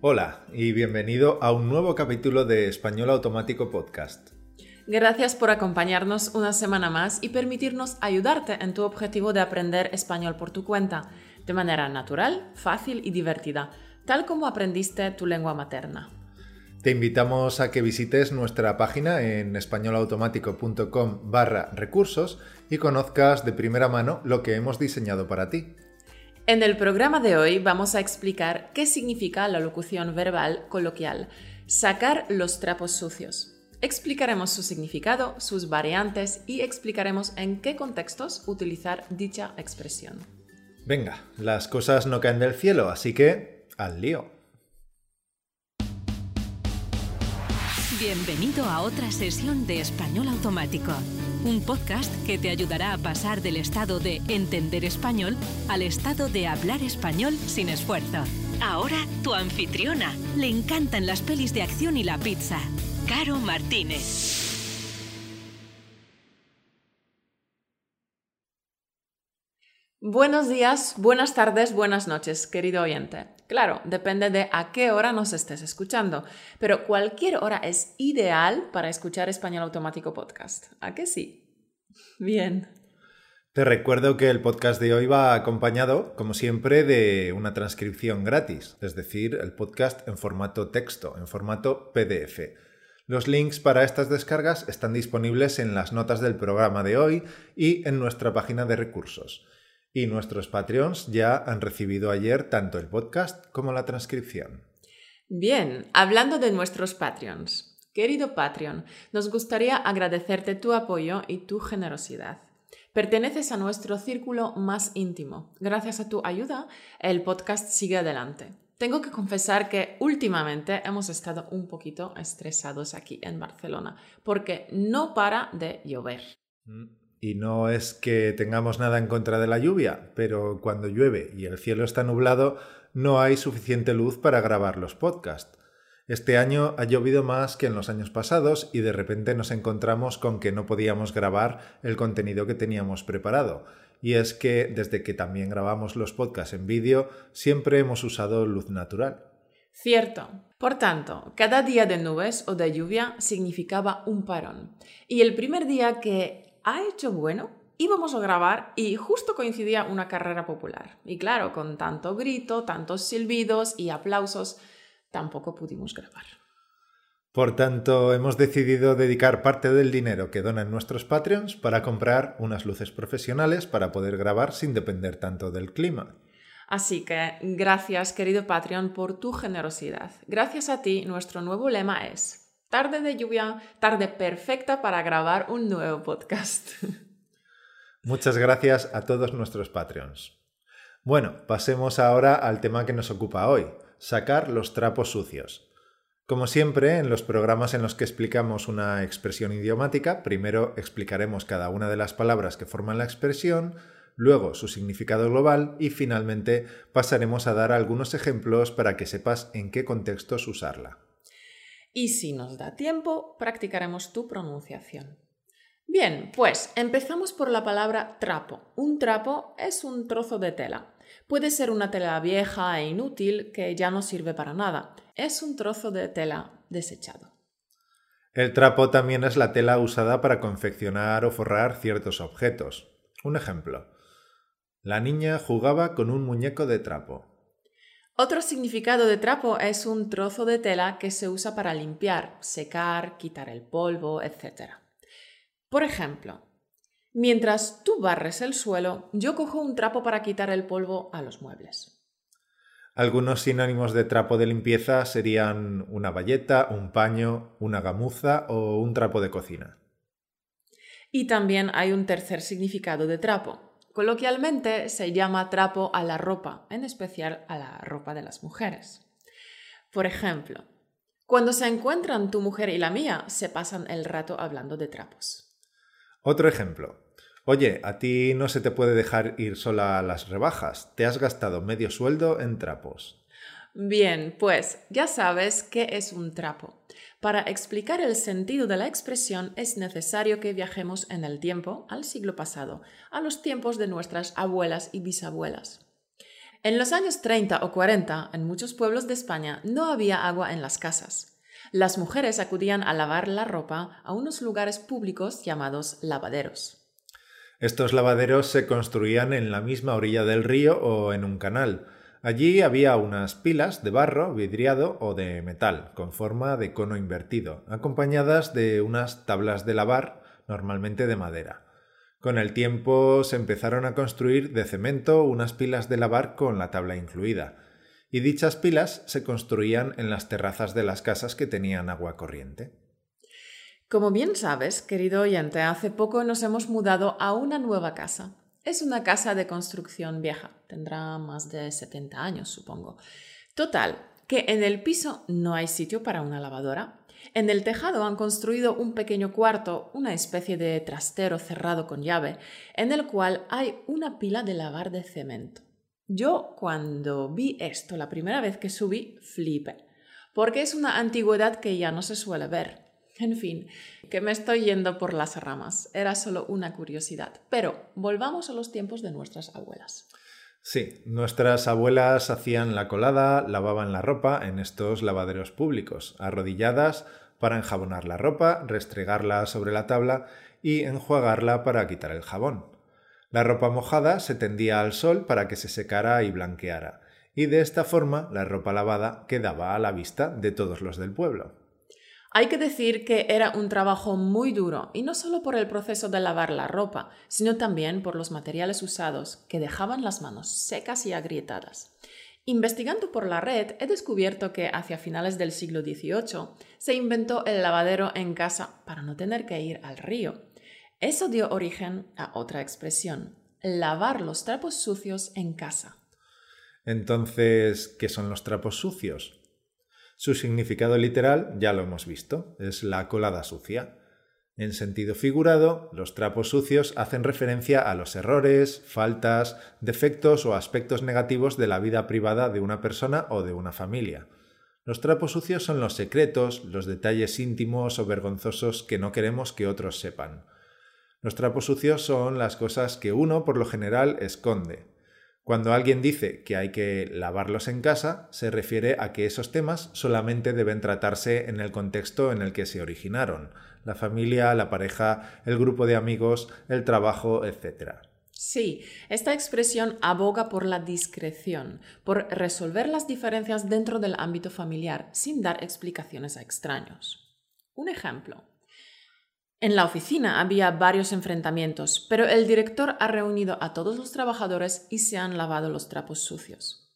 Hola y bienvenido a un nuevo capítulo de Español Automático Podcast. Gracias por acompañarnos una semana más y permitirnos ayudarte en tu objetivo de aprender español por tu cuenta, de manera natural, fácil y divertida, tal como aprendiste tu lengua materna. Te invitamos a que visites nuestra página en españolautomático.com barra recursos y conozcas de primera mano lo que hemos diseñado para ti. En el programa de hoy vamos a explicar qué significa la locución verbal coloquial, sacar los trapos sucios. Explicaremos su significado, sus variantes y explicaremos en qué contextos utilizar dicha expresión. Venga, las cosas no caen del cielo, así que al lío. Bienvenido a otra sesión de Español Automático, un podcast que te ayudará a pasar del estado de entender español al estado de hablar español sin esfuerzo. Ahora tu anfitriona. Le encantan las pelis de acción y la pizza. Caro Martínez. Buenos días, buenas tardes, buenas noches, querido oyente. Claro, depende de a qué hora nos estés escuchando, pero cualquier hora es ideal para escuchar Español Automático Podcast. ¿A qué sí? Bien. Te recuerdo que el podcast de hoy va acompañado, como siempre, de una transcripción gratis, es decir, el podcast en formato texto, en formato PDF. Los links para estas descargas están disponibles en las notas del programa de hoy y en nuestra página de recursos. Y nuestros Patreons ya han recibido ayer tanto el podcast como la transcripción. Bien, hablando de nuestros Patreons. Querido Patreon, nos gustaría agradecerte tu apoyo y tu generosidad. Perteneces a nuestro círculo más íntimo. Gracias a tu ayuda, el podcast sigue adelante. Tengo que confesar que últimamente hemos estado un poquito estresados aquí en Barcelona, porque no para de llover. Mm. Y no es que tengamos nada en contra de la lluvia, pero cuando llueve y el cielo está nublado, no hay suficiente luz para grabar los podcasts. Este año ha llovido más que en los años pasados y de repente nos encontramos con que no podíamos grabar el contenido que teníamos preparado. Y es que desde que también grabamos los podcasts en vídeo, siempre hemos usado luz natural. Cierto. Por tanto, cada día de nubes o de lluvia significaba un parón. Y el primer día que ha hecho bueno, íbamos a grabar y justo coincidía una carrera popular. Y claro, con tanto grito, tantos silbidos y aplausos, tampoco pudimos grabar. Por tanto, hemos decidido dedicar parte del dinero que donan nuestros Patreons para comprar unas luces profesionales para poder grabar sin depender tanto del clima. Así que gracias, querido Patreon, por tu generosidad. Gracias a ti, nuestro nuevo lema es Tarde de lluvia, tarde perfecta para grabar un nuevo podcast. Muchas gracias a todos nuestros Patreons. Bueno, pasemos ahora al tema que nos ocupa hoy, sacar los trapos sucios. Como siempre, en los programas en los que explicamos una expresión idiomática, primero explicaremos cada una de las palabras que forman la expresión, luego su significado global y finalmente pasaremos a dar algunos ejemplos para que sepas en qué contextos usarla y si nos da tiempo, practicaremos tu pronunciación. Bien, pues empezamos por la palabra trapo. Un trapo es un trozo de tela. Puede ser una tela vieja e inútil que ya no sirve para nada. Es un trozo de tela desechado. El trapo también es la tela usada para confeccionar o forrar ciertos objetos. Un ejemplo. La niña jugaba con un muñeco de trapo. Otro significado de trapo es un trozo de tela que se usa para limpiar, secar, quitar el polvo, etc. Por ejemplo, mientras tú barres el suelo, yo cojo un trapo para quitar el polvo a los muebles. Algunos sinónimos de trapo de limpieza serían una bayeta, un paño, una gamuza o un trapo de cocina. Y también hay un tercer significado de trapo, Coloquialmente se llama trapo a la ropa, en especial a la ropa de las mujeres. Por ejemplo, cuando se encuentran tu mujer y la mía, se pasan el rato hablando de trapos. Otro ejemplo. Oye, a ti no se te puede dejar ir sola a las rebajas. Te has gastado medio sueldo en trapos. Bien, pues ya sabes qué es un trapo. Para explicar el sentido de la expresión es necesario que viajemos en el tiempo, al siglo pasado, a los tiempos de nuestras abuelas y bisabuelas. En los años 30 o 40, en muchos pueblos de España no había agua en las casas. Las mujeres acudían a lavar la ropa a unos lugares públicos llamados lavaderos. Estos lavaderos se construían en la misma orilla del río o en un canal. Allí había unas pilas de barro vidriado o de metal, con forma de cono invertido, acompañadas de unas tablas de lavar, normalmente de madera. Con el tiempo se empezaron a construir de cemento unas pilas de lavar con la tabla incluida, y dichas pilas se construían en las terrazas de las casas que tenían agua corriente. Como bien sabes, querido oyente, hace poco nos hemos mudado a una nueva casa. Es una casa de construcción vieja, tendrá más de 70 años, supongo. Total, que en el piso no hay sitio para una lavadora, en el tejado han construido un pequeño cuarto, una especie de trastero cerrado con llave, en el cual hay una pila de lavar de cemento. Yo cuando vi esto la primera vez que subí, flipé, porque es una antigüedad que ya no se suele ver. En fin, que me estoy yendo por las ramas. Era solo una curiosidad. Pero volvamos a los tiempos de nuestras abuelas. Sí, nuestras abuelas hacían la colada, lavaban la ropa en estos lavaderos públicos, arrodilladas para enjabonar la ropa, restregarla sobre la tabla y enjuagarla para quitar el jabón. La ropa mojada se tendía al sol para que se secara y blanqueara, y de esta forma la ropa lavada quedaba a la vista de todos los del pueblo. Hay que decir que era un trabajo muy duro, y no solo por el proceso de lavar la ropa, sino también por los materiales usados, que dejaban las manos secas y agrietadas. Investigando por la red, he descubierto que hacia finales del siglo XVIII se inventó el lavadero en casa para no tener que ir al río. Eso dio origen a otra expresión, lavar los trapos sucios en casa. Entonces, ¿qué son los trapos sucios? Su significado literal ya lo hemos visto, es la colada sucia. En sentido figurado, los trapos sucios hacen referencia a los errores, faltas, defectos o aspectos negativos de la vida privada de una persona o de una familia. Los trapos sucios son los secretos, los detalles íntimos o vergonzosos que no queremos que otros sepan. Los trapos sucios son las cosas que uno por lo general esconde, cuando alguien dice que hay que lavarlos en casa, se refiere a que esos temas solamente deben tratarse en el contexto en el que se originaron, la familia, la pareja, el grupo de amigos, el trabajo, etc. Sí, esta expresión aboga por la discreción, por resolver las diferencias dentro del ámbito familiar sin dar explicaciones a extraños. Un ejemplo. En la oficina había varios enfrentamientos, pero el director ha reunido a todos los trabajadores y se han lavado los trapos sucios.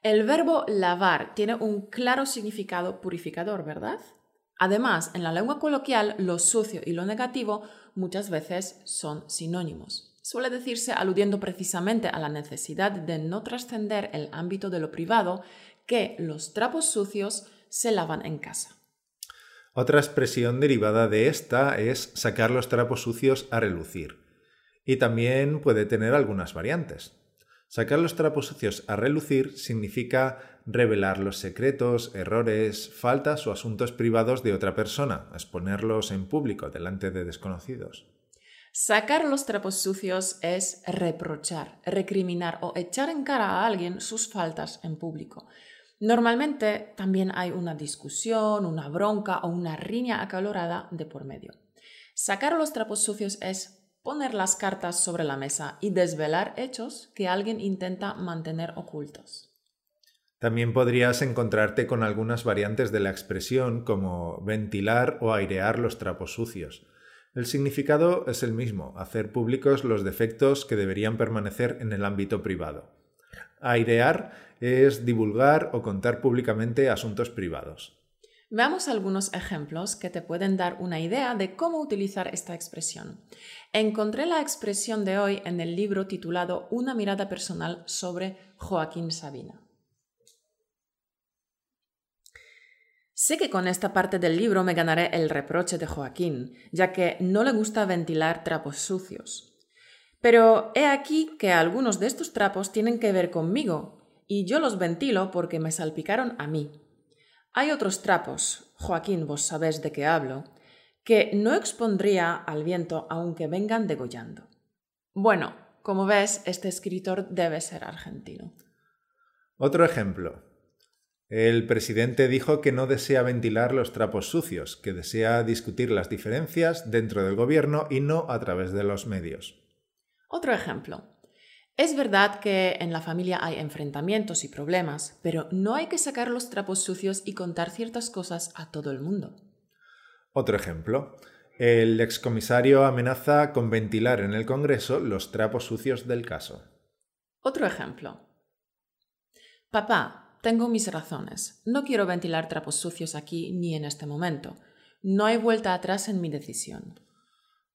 El verbo lavar tiene un claro significado purificador, ¿verdad? Además, en la lengua coloquial, lo sucio y lo negativo muchas veces son sinónimos. Suele decirse aludiendo precisamente a la necesidad de no trascender el ámbito de lo privado que los trapos sucios se lavan en casa. Otra expresión derivada de esta es sacar los trapos sucios a relucir. Y también puede tener algunas variantes. Sacar los trapos sucios a relucir significa revelar los secretos, errores, faltas o asuntos privados de otra persona, exponerlos en público delante de desconocidos. Sacar los trapos sucios es reprochar, recriminar o echar en cara a alguien sus faltas en público. Normalmente también hay una discusión, una bronca o una riña acalorada de por medio. Sacar los trapos sucios es poner las cartas sobre la mesa y desvelar hechos que alguien intenta mantener ocultos. También podrías encontrarte con algunas variantes de la expresión como ventilar o airear los trapos sucios. El significado es el mismo, hacer públicos los defectos que deberían permanecer en el ámbito privado. Airear es divulgar o contar públicamente asuntos privados. Veamos algunos ejemplos que te pueden dar una idea de cómo utilizar esta expresión. Encontré la expresión de hoy en el libro titulado Una mirada personal sobre Joaquín Sabina. Sé que con esta parte del libro me ganaré el reproche de Joaquín, ya que no le gusta ventilar trapos sucios. Pero he aquí que algunos de estos trapos tienen que ver conmigo, y yo los ventilo porque me salpicaron a mí. Hay otros trapos, Joaquín, vos sabés de qué hablo, que no expondría al viento aunque vengan degollando. Bueno, como ves, este escritor debe ser argentino. Otro ejemplo. El presidente dijo que no desea ventilar los trapos sucios, que desea discutir las diferencias dentro del gobierno y no a través de los medios. Otro ejemplo. Es verdad que en la familia hay enfrentamientos y problemas, pero no hay que sacar los trapos sucios y contar ciertas cosas a todo el mundo. Otro ejemplo. El excomisario amenaza con ventilar en el Congreso los trapos sucios del caso. Otro ejemplo. Papá, tengo mis razones. No quiero ventilar trapos sucios aquí ni en este momento. No hay vuelta atrás en mi decisión.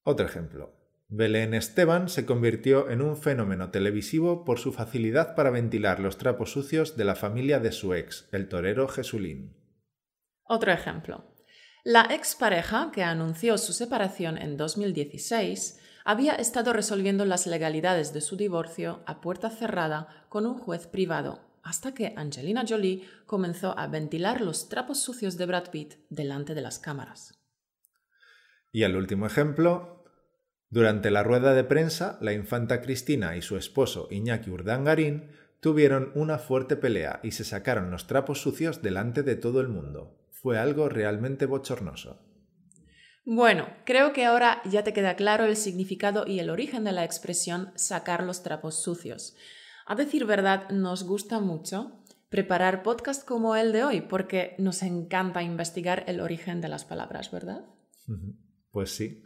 Otro ejemplo. Belén Esteban se convirtió en un fenómeno televisivo por su facilidad para ventilar los trapos sucios de la familia de su ex, el torero Jesulín. Otro ejemplo. La expareja, que anunció su separación en 2016, había estado resolviendo las legalidades de su divorcio a puerta cerrada con un juez privado, hasta que Angelina Jolie comenzó a ventilar los trapos sucios de Brad Pitt delante de las cámaras. Y el último ejemplo, durante la rueda de prensa, la infanta Cristina y su esposo Iñaki Urdangarín tuvieron una fuerte pelea y se sacaron los trapos sucios delante de todo el mundo fue algo realmente bochornoso. Bueno, creo que ahora ya te queda claro el significado y el origen de la expresión sacar los trapos sucios. A decir verdad, nos gusta mucho preparar podcast como el de hoy porque nos encanta investigar el origen de las palabras, ¿verdad? Pues sí.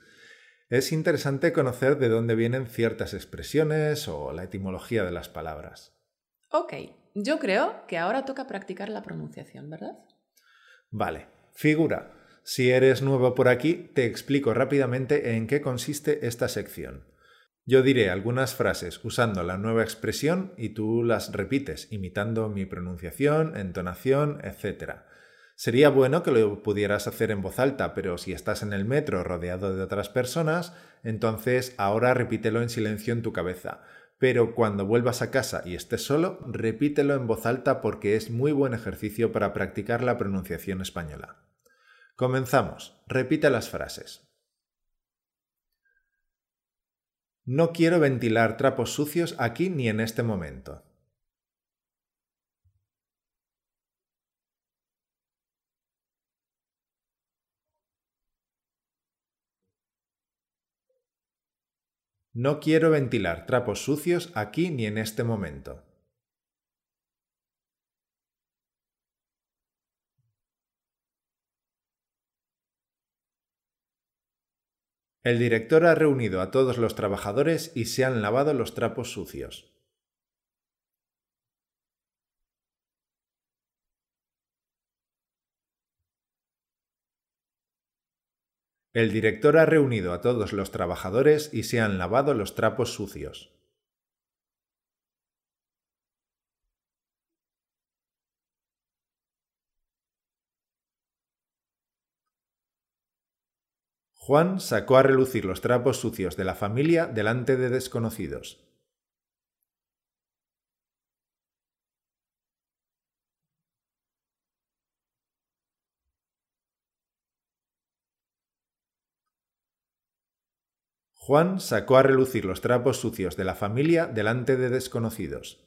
Es interesante conocer de dónde vienen ciertas expresiones o la etimología de las palabras. Ok, yo creo que ahora toca practicar la pronunciación, ¿verdad? Vale, figura. Si eres nuevo por aquí, te explico rápidamente en qué consiste esta sección. Yo diré algunas frases usando la nueva expresión y tú las repites, imitando mi pronunciación, entonación, etc. Sería bueno que lo pudieras hacer en voz alta, pero si estás en el metro rodeado de otras personas, entonces ahora repítelo en silencio en tu cabeza pero cuando vuelvas a casa y estés solo, repítelo en voz alta porque es muy buen ejercicio para practicar la pronunciación española. Comenzamos. Repite las frases. No quiero ventilar trapos sucios aquí ni en este momento. No quiero ventilar trapos sucios aquí ni en este momento. El director ha reunido a todos los trabajadores y se han lavado los trapos sucios. El director ha reunido a todos los trabajadores y se han lavado los trapos sucios. Juan sacó a relucir los trapos sucios de la familia delante de desconocidos. Juan sacó a relucir los trapos sucios de la familia delante de desconocidos.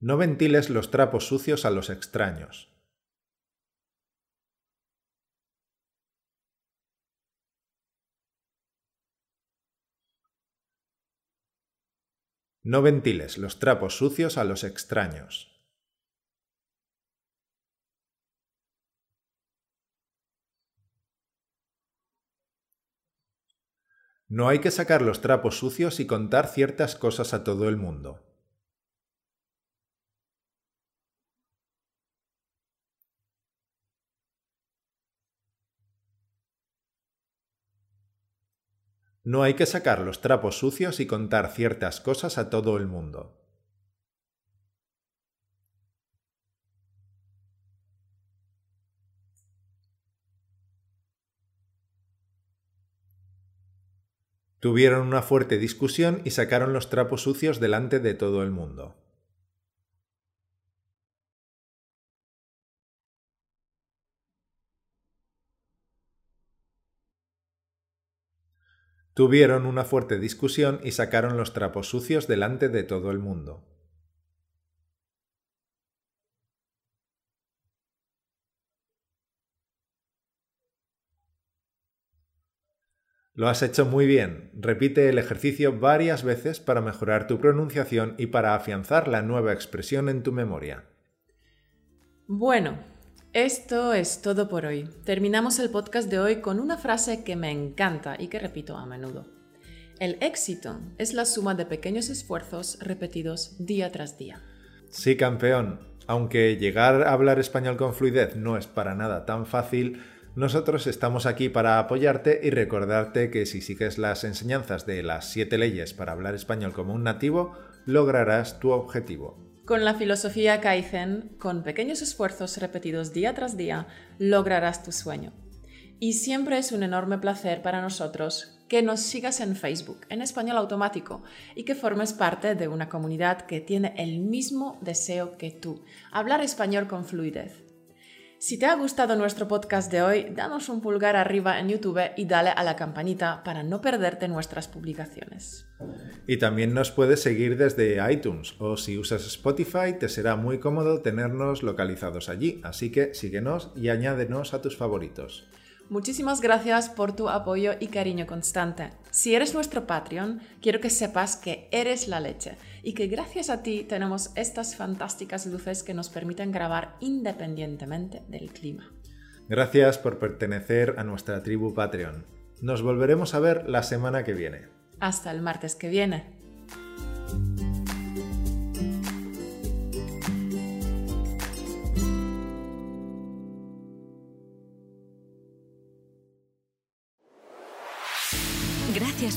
No ventiles los trapos sucios a los extraños. No ventiles los trapos sucios a los extraños. No hay que sacar los trapos sucios y contar ciertas cosas a todo el mundo. No hay que sacar los trapos sucios y contar ciertas cosas a todo el mundo. Tuvieron una fuerte discusión y sacaron los trapos sucios delante de todo el mundo. Tuvieron una fuerte discusión y sacaron los trapos sucios delante de todo el mundo. Lo has hecho muy bien. Repite el ejercicio varias veces para mejorar tu pronunciación y para afianzar la nueva expresión en tu memoria. Bueno, esto es todo por hoy. Terminamos el podcast de hoy con una frase que me encanta y que repito a menudo. El éxito es la suma de pequeños esfuerzos repetidos día tras día. Sí, campeón. Aunque llegar a hablar español con fluidez no es para nada tan fácil, nosotros estamos aquí para apoyarte y recordarte que si sigues las enseñanzas de las siete leyes para hablar español como un nativo, lograrás tu objetivo. Con la filosofía Kaizen, con pequeños esfuerzos repetidos día tras día, lograrás tu sueño. Y siempre es un enorme placer para nosotros que nos sigas en Facebook, en español automático, y que formes parte de una comunidad que tiene el mismo deseo que tú, hablar español con fluidez. Si te ha gustado nuestro podcast de hoy, danos un pulgar arriba en YouTube y dale a la campanita para no perderte nuestras publicaciones. Y también nos puedes seguir desde iTunes o si usas Spotify te será muy cómodo tenernos localizados allí, así que síguenos y añádenos a tus favoritos. Muchísimas gracias por tu apoyo y cariño constante. Si eres nuestro Patreon, quiero que sepas que eres la leche y que gracias a ti tenemos estas fantásticas luces que nos permiten grabar independientemente del clima. Gracias por pertenecer a nuestra tribu Patreon. Nos volveremos a ver la semana que viene. Hasta el martes que viene.